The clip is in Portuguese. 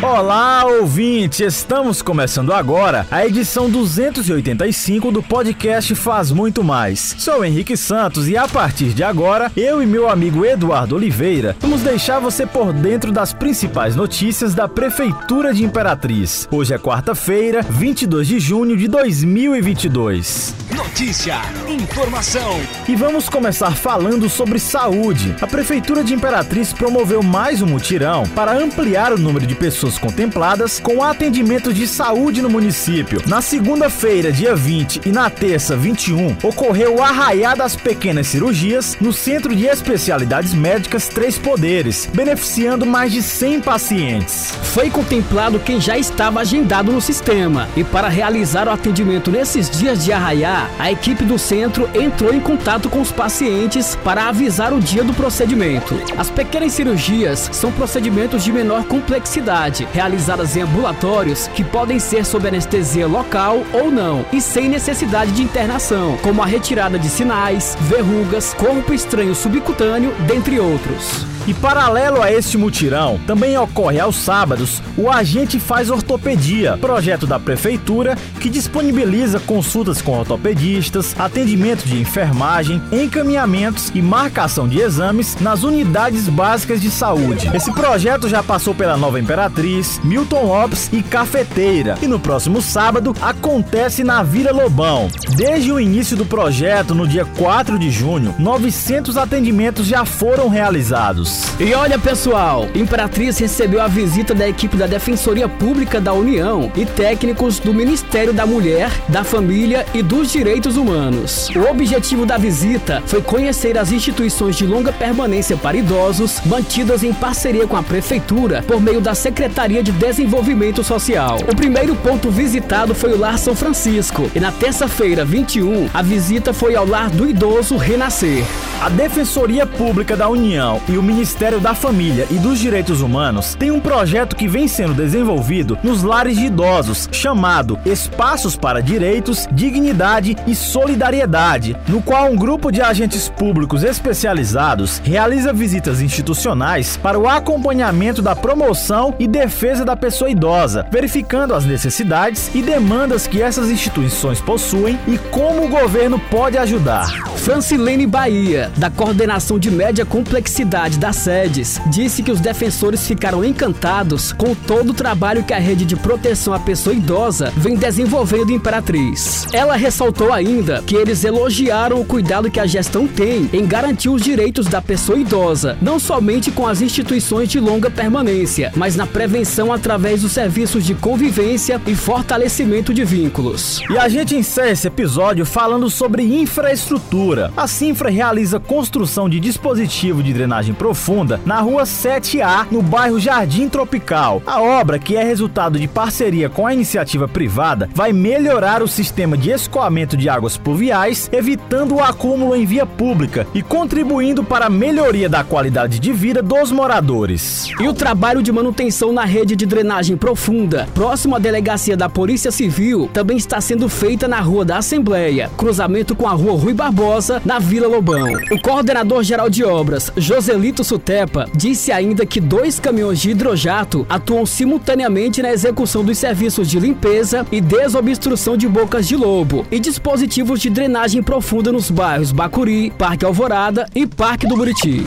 Olá, ouvinte! Estamos começando agora a edição 285 do podcast Faz Muito Mais. Sou Henrique Santos e a partir de agora, eu e meu amigo Eduardo Oliveira vamos deixar você por dentro das principais notícias da Prefeitura de Imperatriz. Hoje é quarta-feira, 22 de junho de 2022. Notícia, informação. E vamos começar falando sobre saúde. A Prefeitura de Imperatriz promoveu mais um mutirão para ampliar o número de pessoas contempladas com atendimentos de saúde no município. Na segunda-feira, dia 20, e na terça, 21, ocorreu o arraiá das pequenas cirurgias no Centro de Especialidades Médicas Três Poderes, beneficiando mais de 100 pacientes. Foi contemplado quem já estava agendado no sistema e para realizar o atendimento nesses dias de arraiá, a equipe do centro entrou em contato com os pacientes para avisar o dia do procedimento. As pequenas cirurgias são procedimentos de menor complexidade, realizadas em ambulatórios que podem ser sob anestesia local ou não e sem necessidade de internação, como a retirada de sinais, verrugas, corpo estranho subcutâneo, dentre outros. E paralelo a este mutirão, também ocorre aos sábados o Agente Faz Ortopedia, projeto da Prefeitura que disponibiliza consultas com ortopedistas, atendimento de enfermagem, encaminhamentos e marcação de exames nas unidades básicas de saúde. Esse projeto já passou pela Nova Imperatriz, Milton Lopes e Cafeteira, e no próximo sábado acontece na Vila Lobão. Desde o início do projeto, no dia 4 de junho, 900 atendimentos já foram realizados. E olha pessoal, Imperatriz recebeu a visita da equipe da Defensoria Pública da União e técnicos do Ministério da Mulher, da Família e dos Direitos Humanos. O objetivo da visita foi conhecer as instituições de longa permanência para idosos mantidas em parceria com a Prefeitura por meio da Secretaria de Desenvolvimento Social. O primeiro ponto visitado foi o Lar São Francisco e na terça-feira, 21, a visita foi ao Lar do Idoso Renascer. A Defensoria Pública da União e o Ministério da Família e dos Direitos Humanos têm um projeto que vem sendo desenvolvido nos lares de idosos, chamado Espaços para Direitos, Dignidade e Solidariedade, no qual um grupo de agentes públicos especializados realiza visitas institucionais para o acompanhamento da promoção e defesa da pessoa idosa, verificando as necessidades e demandas que essas instituições possuem e como o governo pode ajudar. Francilene Bahia, da Coordenação de Média Complexidade das Sedes, disse que os defensores ficaram encantados com todo o trabalho que a rede de proteção à pessoa idosa vem desenvolvendo em Imperatriz. Ela ressaltou ainda que eles elogiaram o cuidado que a gestão tem em garantir os direitos da pessoa idosa, não somente com as instituições de longa permanência, mas na prevenção através dos serviços de convivência e fortalecimento de vínculos. E a gente encerra esse episódio falando sobre infraestrutura. A Sinfra realiza construção de dispositivo de drenagem profunda na rua 7A, no bairro Jardim Tropical. A obra, que é resultado de parceria com a iniciativa privada, vai melhorar o sistema de escoamento de águas pluviais, evitando o acúmulo em via pública e contribuindo para a melhoria da qualidade de vida dos moradores. E o trabalho de manutenção na rede de drenagem profunda, próximo à delegacia da Polícia Civil, também está sendo feita na Rua da Assembleia, cruzamento com a Rua Rui Barbosa, na Vila Lobão. O coordenador geral de obras, Joselito Sutepa, disse ainda que dois caminhões de hidrojato atuam simultaneamente na execução dos serviços de limpeza e desobstrução de bocas de lobo e dispositivos de drenagem profunda nos bairros Bacuri, Parque Alvorada e Parque do Buriti.